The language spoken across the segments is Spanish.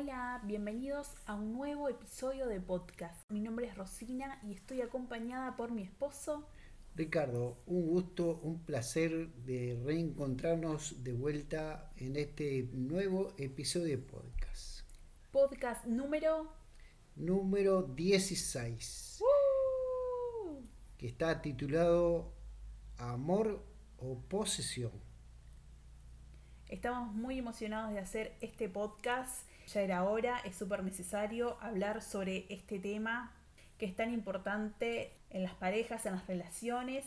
Hola, bienvenidos a un nuevo episodio de podcast. Mi nombre es Rosina y estoy acompañada por mi esposo. Ricardo, un gusto, un placer de reencontrarnos de vuelta en este nuevo episodio de podcast. Podcast número Número 16, ¡Uh! que está titulado Amor o posesión. Estamos muy emocionados de hacer este podcast. Ya era hora, es súper necesario hablar sobre este tema que es tan importante en las parejas, en las relaciones,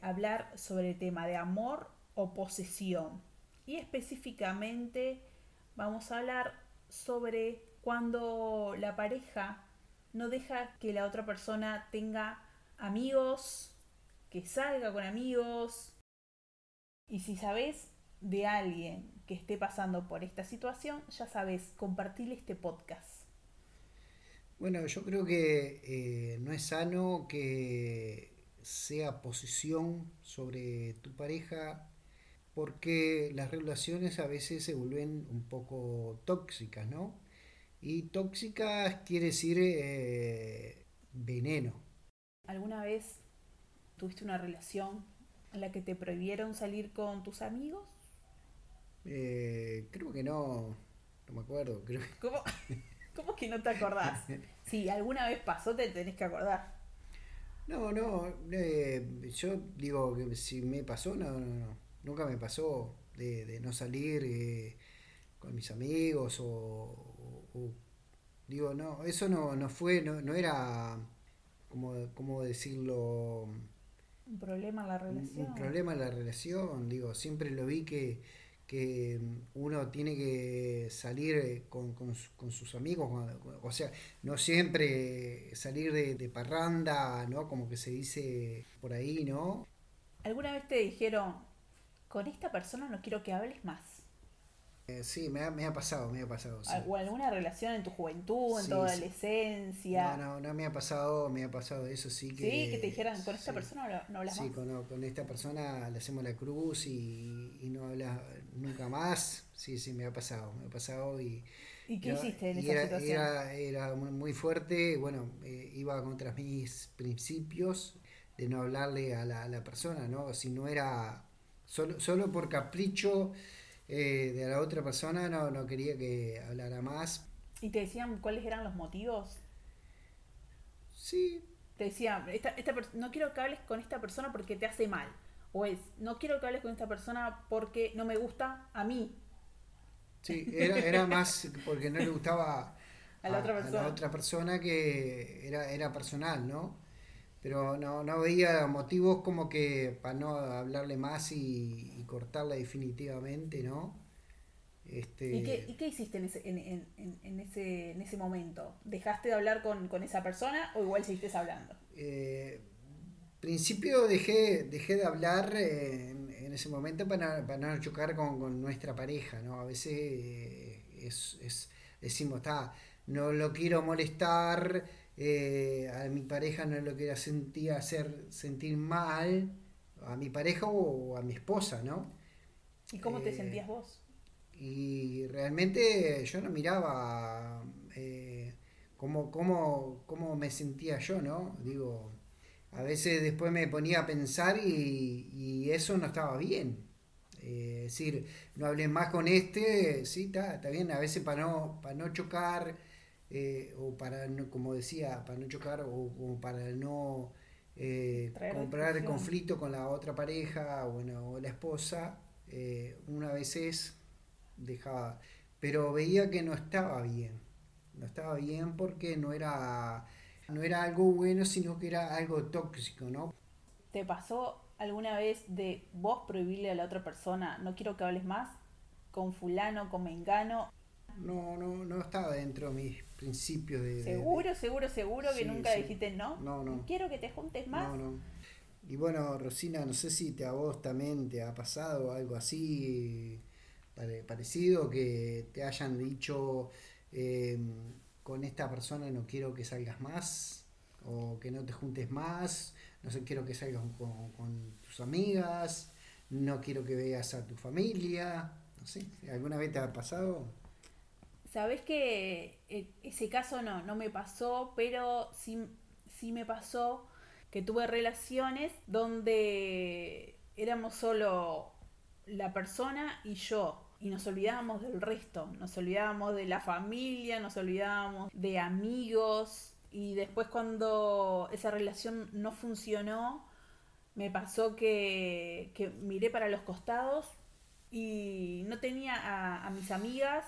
hablar sobre el tema de amor o posesión. Y específicamente vamos a hablar sobre cuando la pareja no deja que la otra persona tenga amigos, que salga con amigos. Y si sabes de alguien que esté pasando por esta situación, ya sabes, compartirle este podcast. Bueno, yo creo que eh, no es sano que sea posición sobre tu pareja porque las relaciones a veces se vuelven un poco tóxicas, ¿no? Y tóxicas quiere decir eh, veneno. ¿Alguna vez tuviste una relación en la que te prohibieron salir con tus amigos? Eh, creo que no, no me acuerdo. Creo que- ¿Cómo, ¿Cómo que no te acordás? Si alguna vez pasó, te tenés que acordar. No, no, eh, yo digo que si me pasó, no, no, no, nunca me pasó de, de no salir eh, con mis amigos o, o- o- digo, no, eso no, no fue, no, no era, como, cómo decirlo, Un problema en la relación. un problema en la relación, digo, siempre lo vi que, que uno tiene que salir eh, con, con su- con sus amigos, o sea, no siempre salir de, de parranda, ¿no? Como que se dice por ahí, ¿no? ¿Alguna vez te dijeron, con esta persona no quiero que hables más? Eh, sí, me ha, me ha pasado, me ha pasado. sí. ¿O alguna relación en tu juventud, en Sí, tu sí. adolescencia? No, no, no me ha pasado, me ha pasado eso sí que... Sí, que te dijeran, con esta sí. persona no, no hablas Sí, más. con, con esta persona le hacemos la cruz y, y no hablas nunca más. Sí, sí, me ha pasado, me ha pasado y... ¿Y qué No, hiciste en esa era, situación? Era, era muy, fuerte, bueno, eh, iba contra mis principios de no hablarle a la, a la persona, ¿no? Si no era solo, solo por capricho eh, de la otra persona, no, no quería que hablara más. ¿Y te decían cuáles eran los motivos? Sí, Te decían, esta, esta no quiero que hables con esta persona porque te hace mal. O es, no quiero que hables con esta persona porque no me gusta a mí. sí, era, era más porque no le gustaba A la otra persona. otra persona que era, era personal, ¿no? Pero no, no veía motivos como que para no hablarle más y, y cortarla definitivamente, ¿no? Este, ¿Y qué, y qué hiciste en ese, en, en- en- en ese, en ese momento? ¿Dejaste de hablar con, con esa persona o igual seguiste hablando? eh, principio dejé, dejé de hablar eh, en, en ese momento para, para no chocar con, con nuestra pareja, ¿no? A veces eh, es, es- decimos, está, no lo quiero molestar, eh, a mi pareja no lo quiero sentir, hacer sentir mal, a mi pareja o a mi esposa, ¿no? ¿Y cómo te sentías vos? Y realmente yo no miraba cómo, cómo, cómo me sentía yo, ¿no? Digo, a veces después me ponía a pensar y, y eso no estaba bien. Eh, es decir, no hablé más con este, sí, está, está bien, a veces para no, para no chocar, eh, o para, no, como decía, para no chocar, o, o para no eh, comprar discusión. conflicto con la otra pareja bueno, o la esposa, una veces dejaba, pero veía que no estaba bien, no estaba bien porque no era, no era algo bueno, sino que era algo tóxico, ¿no? ¿Te pasó alguna vez de vos prohibirle a la otra persona, no quiero que hables más, con fulano, con mengano? No, no, no estaba dentro de mis principios de... de- Seguro, seguro, seguro que Sí, nunca sí. dijiste no. No, no. Quiero que te juntes más. No, no. Y bueno, Rosina, no sé si te, a vos también te ha pasado algo así pare- parecido, que te hayan dicho eh, con esta persona no quiero que salgas más, o que no te juntes más, no sé, quiero que salgas con, tus amigas, no quiero que veas a tu familia, no sé, ¿alguna vez te ha pasado? Sabes que eh, ese caso no, no me pasó, pero sí, sí me pasó que tuve relaciones donde éramos solo la persona y yo. Y nos olvidábamos del resto, nos olvidábamos de la familia, nos olvidábamos de amigos. Y después cuando esa relación no funcionó, me pasó que, que miré para los costados y no tenía a, mis amigas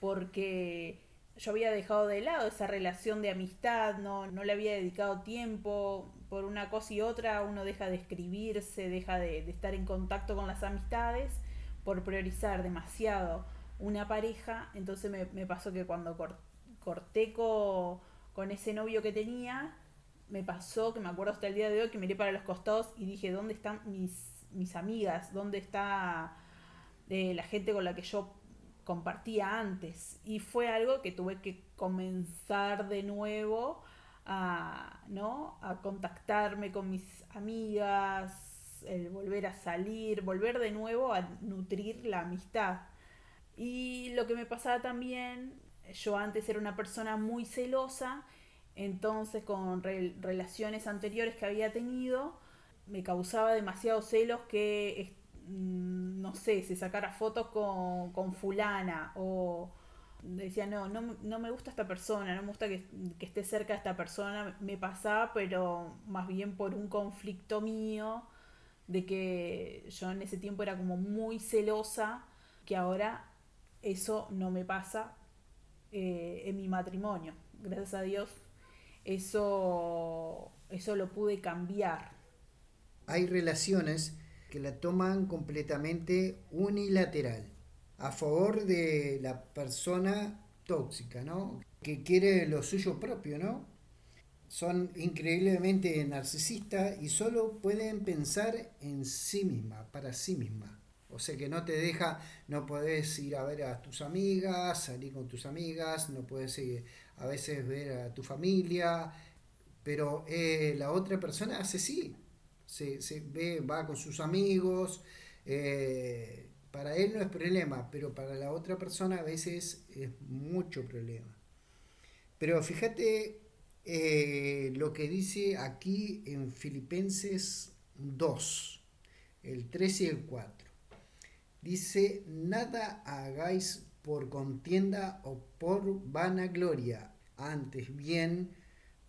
porque yo había dejado de lado esa relación de amistad, no, no le había dedicado tiempo, por una cosa y otra uno deja de escribirse, deja de, estar en contacto con las amistades por priorizar demasiado una pareja, entonces me, pasó que cuando corté con ese novio que tenía, me pasó que me acuerdo hasta el día de hoy que miré para los costados y dije, ¿dónde están mis, mis amigas? ¿Dónde está eh, la gente con la que yo compartía antes? Y fue algo que tuve que comenzar de nuevo a, ¿no? a contactarme con mis amigas, el volver a salir, volver de nuevo a nutrir la amistad. Y lo que me pasaba también, yo antes era una persona muy celosa, entonces con relaciones anteriores que había tenido, me causaba demasiado celos que, mm, no sé, se sacara fotos con, con fulana o decía, no, no, me gusta esta persona, no me gusta que, esté cerca de esta persona, me pasaba, pero más bien por un conflicto mío, de que yo en ese tiempo era como muy celosa, que ahora eso no me pasa eh, en mi matrimonio. Gracias a Dios, eso, eso lo pude cambiar. Hay relaciones que la toman completamente unilateral a favor de la persona tóxica, ¿no? Que quiere lo suyo propio, ¿no? Son increíblemente narcisistas y solo pueden pensar en sí misma, para sí misma. O sea que no te deja, no puedes ir a ver a tus amigas, salir con tus amigas, no puedes ir a veces ver a tu familia, pero eh, la otra persona hace sí, se, se ve, va con sus amigos, eh, para él no es problema, pero para la otra persona a veces es mucho problema. Pero fíjate eh, lo que dice aquí en Filipenses 2, el 3 y el 4. Dice, nada hagáis por contienda o por vanagloria, antes bien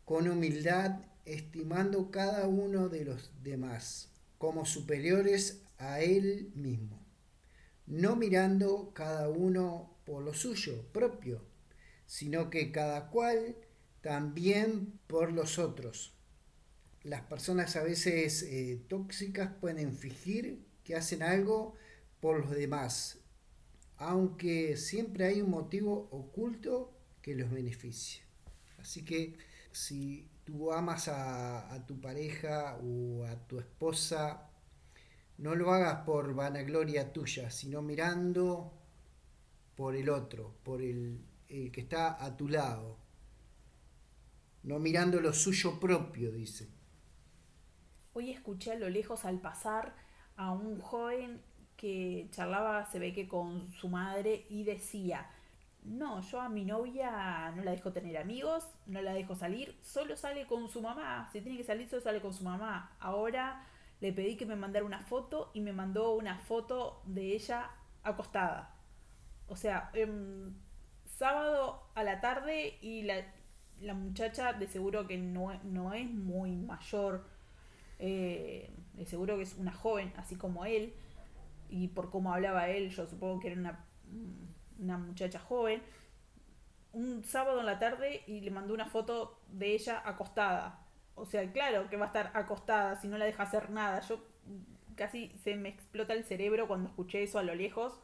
con humildad, estimando cada uno de los demás como superiores a él mismo no mirando cada uno por lo suyo propio, sino que cada cual también por los otros. Las personas a veces eh, tóxicas pueden fingir que hacen algo por los demás, aunque siempre hay un motivo oculto que los beneficia. Así que si tú amas a, a tu pareja o a tu esposa no lo hagas por vanagloria tuya, sino mirando por el otro, por el, que está a tu lado. No mirando lo suyo propio, dice. Hoy escuché a lo lejos al pasar a un joven que charlaba, se ve que con su madre, y decía, no, yo a mi novia no la dejo tener amigos, no la dejo salir, solo sale con su mamá, si tiene que salir solo sale con su mamá. Ahora le pedí que me mandara una foto y me mandó una foto de ella acostada. O sea, em, sábado a la tarde y la, la, muchacha de seguro que no, no es muy mayor, eh, de seguro que es una joven, así como él, y por cómo hablaba él, yo supongo que era una, una muchacha joven. Un sábado en la tarde y le mandó una foto de ella acostada o sea, claro que va a estar acostada si no la deja hacer nada. Yo casi se me explota el cerebro cuando escuché eso a lo lejos.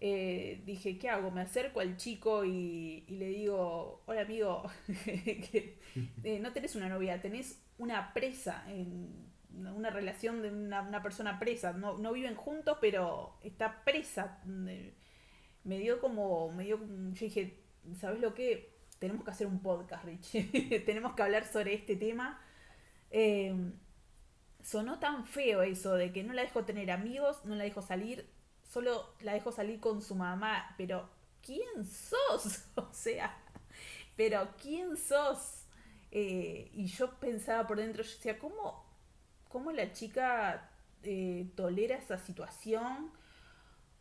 Eh, dije, ¿qué hago? Me acerco al chico y, le digo, hola amigo, eh, no tenés una novia, tenés una presa, en una relación de una, persona presa. No, viven juntos, pero está presa. Me dio como, me dio, yo dije, ¿sabes lo que? tenemos que hacer un podcast, Rich. tenemos que hablar sobre este tema. Eh, sonó tan feo eso de que no la dejo tener amigos, no la dejo salir, solo la dejo salir con su mamá, pero ¿quién sos? O sea, pero ¿quién sos? Eh, y yo pensaba por dentro, yo decía, ¿cómo, cómo la chica eh, tolera esa situación?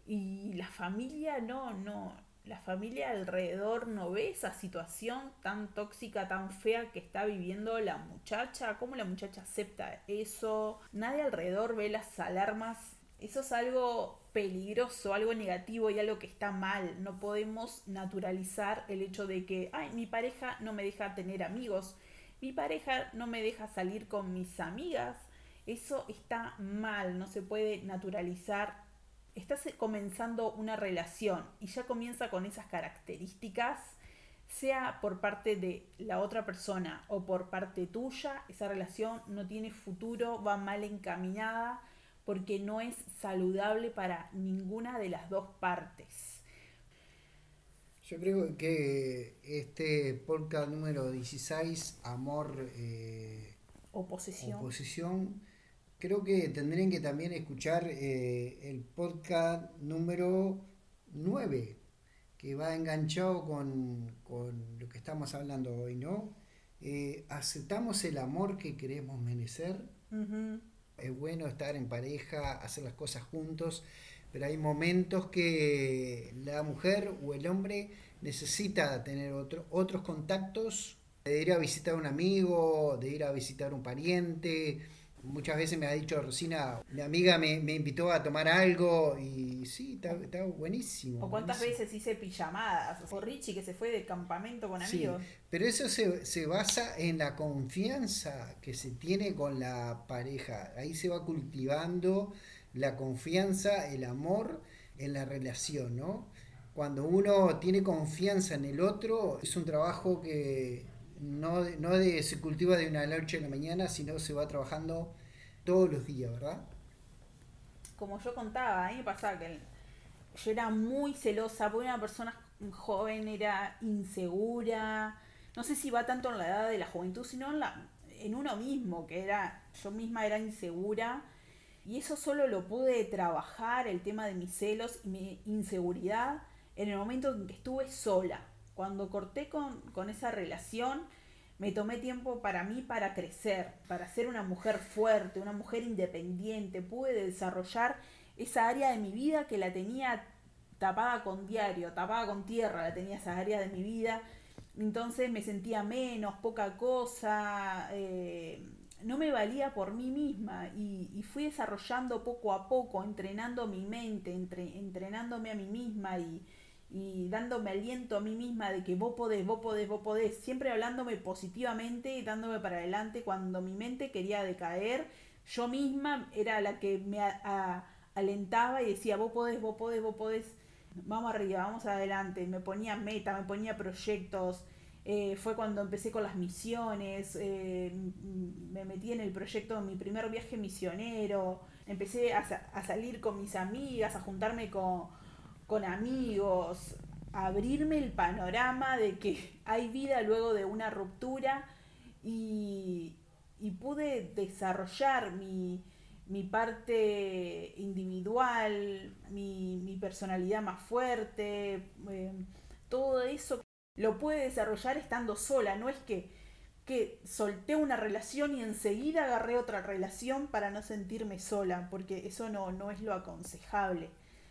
Y la familia no, no, la familia alrededor no ve esa situación tan tóxica, tan fea que está viviendo la muchacha, cómo la muchacha acepta eso, nadie alrededor ve las alarmas, eso es algo peligroso, algo negativo y algo que está mal, no podemos naturalizar el hecho de que, ay, mi pareja no me deja tener amigos, mi pareja no me deja salir con mis amigas, eso está mal, no se puede naturalizar. Estás comenzando una relación y ya comienza con esas características, sea por parte de la otra persona o por parte tuya, esa relación no tiene futuro, va mal encaminada porque no es saludable para ninguna de las dos partes. Yo creo que este podcast número 16, Amor eh, oposición. oposición creo que tendrían que también escuchar eh, el podcast número 9, que va enganchado con, lo que estamos hablando hoy, ¿no? Eh, aceptamos el amor que queremos merecer. Es bueno estar en pareja, hacer las cosas juntos, pero hay momentos que la mujer o el hombre necesita tener otro, otros contactos, de ir a visitar a un amigo, de ir a visitar a un pariente, muchas veces me ha dicho Rosina, mi amiga me, invitó a tomar algo y sí, está, buenísimo. ¿O cuántas veces hice pijamadas? O Richie que se fue de campamento con amigos. pero eso se, se, basa en la confianza que se tiene con la pareja. Ahí se va cultivando la confianza, el amor en la relación, ¿no? Cuando uno tiene confianza en el otro, es un trabajo que no, no de, se cultiva de una noche a la mañana, sino se va trabajando todos los días, ¿verdad? Como yo contaba, a mí me pasaba que yo era muy celosa, porque una persona joven era insegura, no sé si va tanto en la edad de la juventud, sino en, la, en uno mismo, que era, yo misma era insegura, y eso solo lo pude trabajar, el tema de mis celos y mi inseguridad, en el momento en que estuve sola cuando corté con, esa relación, me tomé tiempo para mí para crecer, para ser una mujer fuerte, una mujer independiente. Pude desarrollar esa área de mi vida que la tenía tapada con diario, tapada con tierra, la tenía esa área de mi vida. Entonces me sentía menos, poca cosa, eh, no me valía por mí misma y, fui desarrollando poco a poco, entrenando mi mente, entrenándome a mí misma y, y dándome aliento a mí misma de que vos podés, vos podés, vos podés, siempre hablándome positivamente y dándome para adelante cuando mi mente quería decaer, yo misma era la que me alentaba y decía, vos podés, vos podés, vos podés, vamos arriba, vamos adelante, me ponía meta, me ponía proyectos, eh, fue cuando empecé con las misiones, eh, me metí en el proyecto de mi primer viaje misionero, empecé a, a salir con mis amigas, a juntarme con con amigos, abrirme el panorama de que hay vida luego de una ruptura y, pude desarrollar mi, parte individual, mi, personalidad más fuerte, eh, todo eso lo pude desarrollar estando sola, no es que, que solté una relación y enseguida agarré otra relación para no sentirme sola, porque eso no, no es lo aconsejable.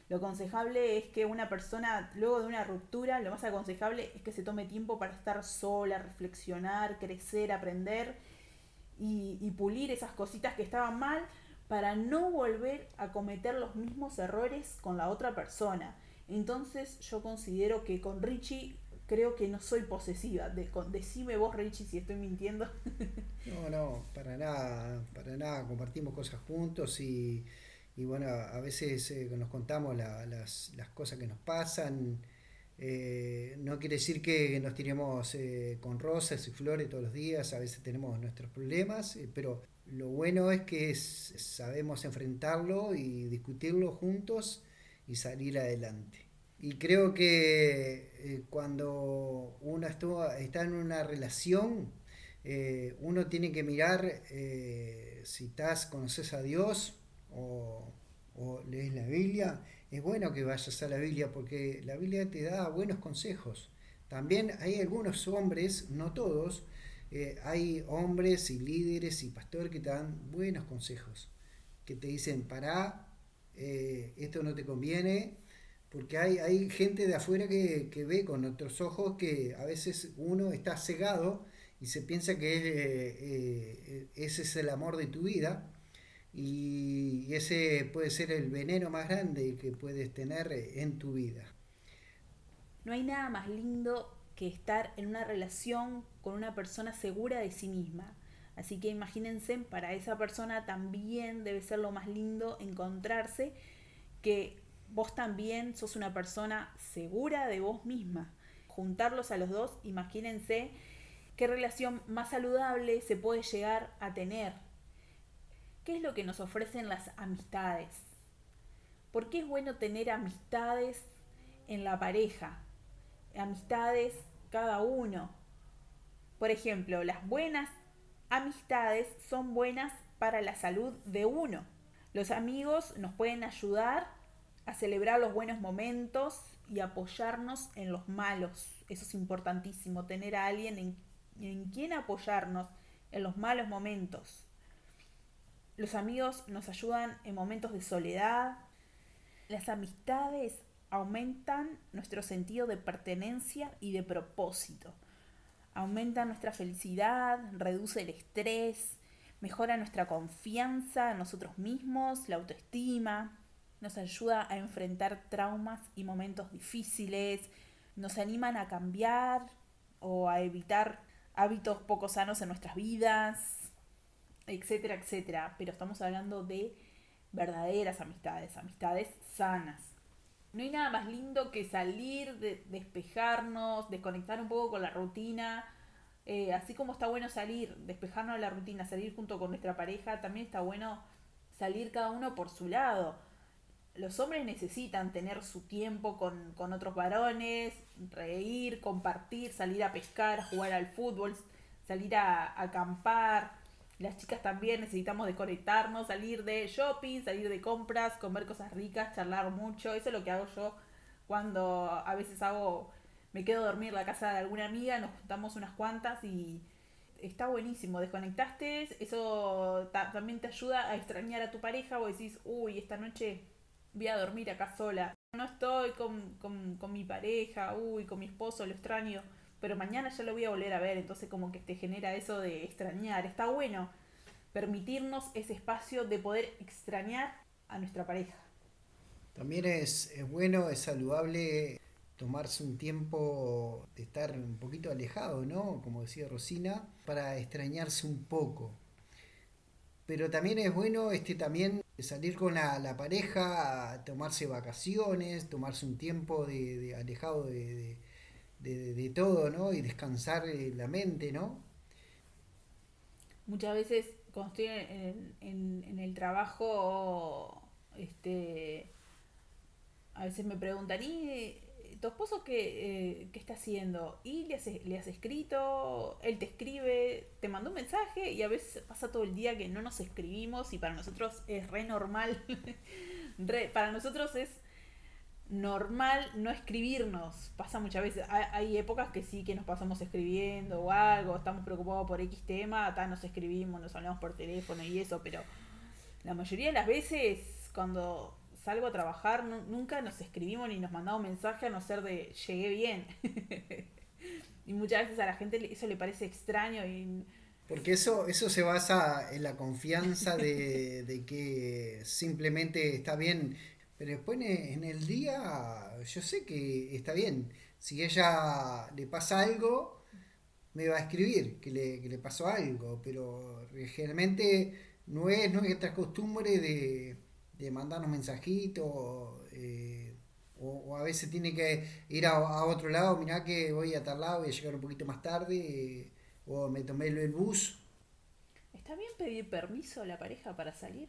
Lo aconsejable es que una persona, luego de una ruptura, lo más aconsejable es que se tome tiempo para estar sola, reflexionar, crecer, aprender y, pulir esas cositas que estaban mal para no volver a cometer los mismos errores con la otra persona. Entonces yo considero que con Richie creo que no soy posesiva. De, decime vos, Richie, si estoy mintiendo. no, no, para nada, para nada. Compartimos cosas juntos y y bueno, a veces eh, nos contamos las, cosas que nos pasan. Eh, no quiere decir que nos tiremos eh, con rosas y flores todos los días, a veces tenemos nuestros problemas, pero lo bueno es que sabemos enfrentarlo y discutirlo juntos y salir adelante. Y creo que cuando uno está en una relación, uno tiene que mirar si estás, conoces a Dios, o, lees la Biblia es bueno que vayas a la Biblia porque la Biblia te da buenos consejos. También hay algunos hombres, no todos, eh, hay hombres y líderes y pastores que te dan buenos consejos, que te dicen, pará, eh, esto no te conviene, porque hay, hay gente de afuera que, ve con otros ojos que a veces uno está cegado y se piensa que eh, ese es el amor de tu vida y ese puede ser el veneno más grande que puedes tener en tu vida. No hay nada más lindo que estar en una relación con una persona segura de sí misma. Así que imagínense, para esa persona también debe ser lo más lindo encontrarse que vos también sos una persona segura de vos misma. Juntarlos a los dos, imagínense qué relación más saludable se puede llegar a tener. ¿Qué es lo que nos ofrecen las amistades? ¿Por qué es bueno tener amistades en la pareja? Amistades cada uno. Por ejemplo, las buenas amistades son buenas para la salud de uno. Los amigos nos pueden ayudar a celebrar los buenos momentos y apoyarnos en los malos. Eso es importantísimo, tener a alguien en, en quien apoyarnos en los malos momentos. Los amigos nos ayudan en momentos de soledad. Las amistades aumentan nuestro sentido de pertenencia y de propósito. Aumentan nuestra felicidad, reduce el estrés, mejora nuestra confianza en nosotros mismos, la autoestima, nos ayuda a enfrentar traumas y momentos difíciles, nos animan a cambiar o a evitar hábitos poco sanos en nuestras vidas, etcétera, etcétera. Pero estamos hablando de verdaderas amistades, amistades sanas. No hay nada más lindo que salir, de, despejarnos, desconectar un poco con la rutina. Eh, así como está bueno salir, despejarnos de la rutina, salir junto con nuestra pareja, también está bueno salir cada uno por su lado los hombres necesitan tener su tiempo con, otros varones, reír, compartir, salir a pescar, jugar al fútbol, salir a, acampar. Las chicas también necesitamos desconectarnos, salir de shopping, salir de compras, comer cosas ricas, charlar mucho. Eso es lo que hago yo cuando a veces hago, me quedo a dormir en la casa de alguna amiga, nos juntamos unas cuantas y está buenísimo. Desconectaste, eso también te ayuda a extrañar a tu pareja o decís, uy, esta noche voy a dormir acá sola. No estoy con, con, mi pareja, uy, con mi esposo, lo extraño, pero mañana ya lo voy a volver a ver, entonces como que te genera eso de extrañar. Está bueno permitirnos ese espacio de poder extrañar a nuestra pareja. También es, es bueno, es saludable tomarse un tiempo de estar un poquito alejado, ¿no? Como decía Rosina, para extrañarse un poco. Pero también es bueno este también salir con la, pareja, tomarse vacaciones, tomarse un tiempo de, alejado de, todo, ¿no? Y descansar eh, la mente, ¿no? Muchas veces cuando estoy en, en el trabajo, este, a veces me preguntan, ¿y tu esposo qué, eh, está haciendo? Y le has, le has escrito, él te escribe, te mandó un mensaje y a veces pasa todo el día que no nos escribimos y para nosotros es re normal. para nosotros es normal no escribirnos. Pasa muchas veces. Hay, épocas que sí que nos pasamos escribiendo o algo, estamos preocupados por X tema, acá nos escribimos, nos hablamos por teléfono y eso, pero la mayoría de las veces cuando salgo a trabajar, nunca nos escribimos ni nos mandamos mensaje a no ser de llegué bien. y muchas veces a la gente eso le parece extraño y... Porque eso, eso se basa en la confianza de, que simplemente está bien. Pero después en el día, yo sé que está bien. Si ella le pasa algo, me va a escribir que le, que le pasó algo. Pero generalmente no es nuestra costumbre de, de mandarnos mensajitos, eh, o, a veces tiene que ir a, otro lado, mirá que voy a tal lado, voy a llegar un poquito más tarde, o me tomé el bus. ¿Está bien pedir permiso a la pareja para salir?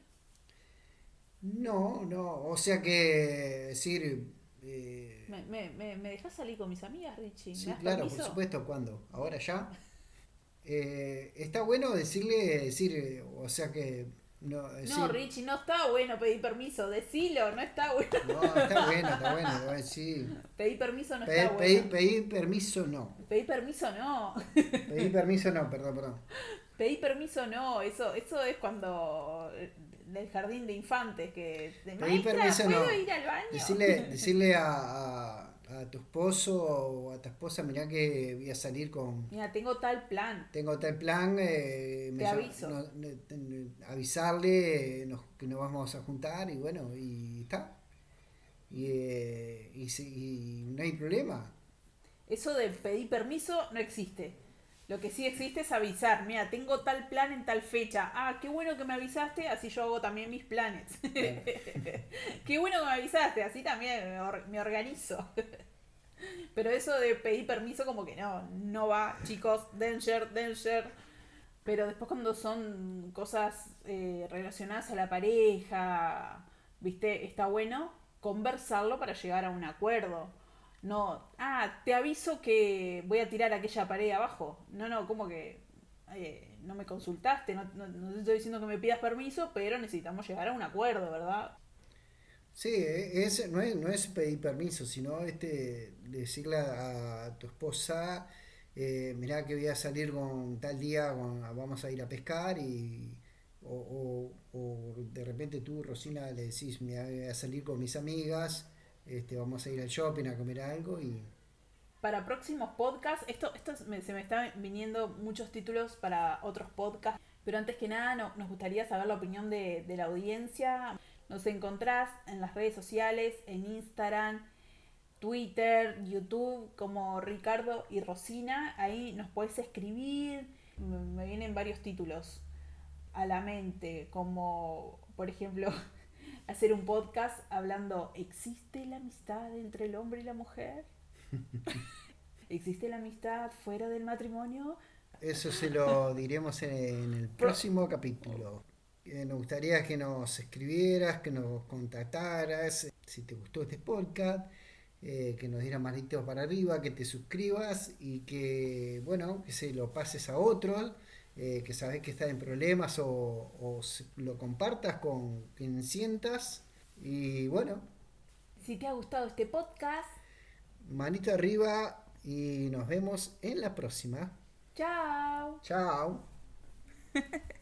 No, no, o sea que decir... Eh, ¿Me, me, me, dejas salir con mis amigas, Richie? Sí, claro, por supuesto, ¿cuándo? ¿Ahora ya? está bueno decirle, decir, o sea que No, eh, No. Richie, no está bueno pedir permiso. Decilo, no está bueno. No, está bueno, está bueno, está bueno, sí. Pedir permiso no Pe- está pedí- bueno. pedí permiso no. Pedir permiso no. Pedí permiso no, perdón, perdón. Pedir permiso no. Eso, eso es cuando eh, del jardín de infantes que de maestra, permiso ¿puedo no. ir al baño? Decirle, decirle a, a- a tu esposo o a tu esposa, mirá que voy a salir con... Mira, tengo tal plan. Tengo tal plan, eh, Te llama- aviso. no- avisarle nos- que nos vamos a juntar y bueno, y está. Y, eh, y, y no hay problema. Eso de pedir permiso no existe. Lo que sí existe es avisar. Mira, tengo tal plan en tal fecha. Ah, qué bueno que me avisaste, así yo hago también mis planes. qué bueno que me avisaste, así también me, or- me organizo. Pero eso de pedir permiso como que no, no va, chicos, danger, danger. Pero después cuando son cosas eh, relacionadas a la pareja, viste, está bueno conversarlo para llegar a un acuerdo. No, ah, te aviso que voy a tirar aquella pared abajo. No, no, como que eh, no me consultaste, no, no, no te estoy diciendo que me pidas permiso, pero necesitamos llegar a un acuerdo, ¿verdad? Sí, eh, es, no, es, no es pedir permiso, sino este decirle a, tu esposa, eh, mirá que voy a salir con tal día, vamos a ir a pescar y... O, o- de repente tú, Rosina, le decís, "Mirá, voy a salir con mis amigas, este, vamos a ir al shopping a comer algo y... Para próximos podcasts, esto, esto es- me- se me están viniendo muchos títulos para otros podcasts, pero antes que nada no- nos gustaría saber la opinión de, de la audiencia. Nos encontrás en las redes sociales, en Instagram, Twitter, YouTube, como Ricardo y Rosina. Ahí nos podés escribir. Me vienen varios títulos a la mente, como por ejemplo hacer un podcast hablando, ¿existe la amistad entre el hombre y la mujer? ¿Existe la amistad fuera del matrimonio? Eso se lo diremos en, el próximo capítulo. Eh, nos gustaría que nos escribieras, que nos contactaras, eh, si te gustó este podcast, eh, que nos dieras manitos para arriba, que te suscribas y que, bueno, que se lo pases a otros, eh, que sabes que están en problemas o, o lo compartas con quien sientas. Y bueno, Si te ha gustado este podcast, manito arriba y nos vemos en la próxima. chao. Chao.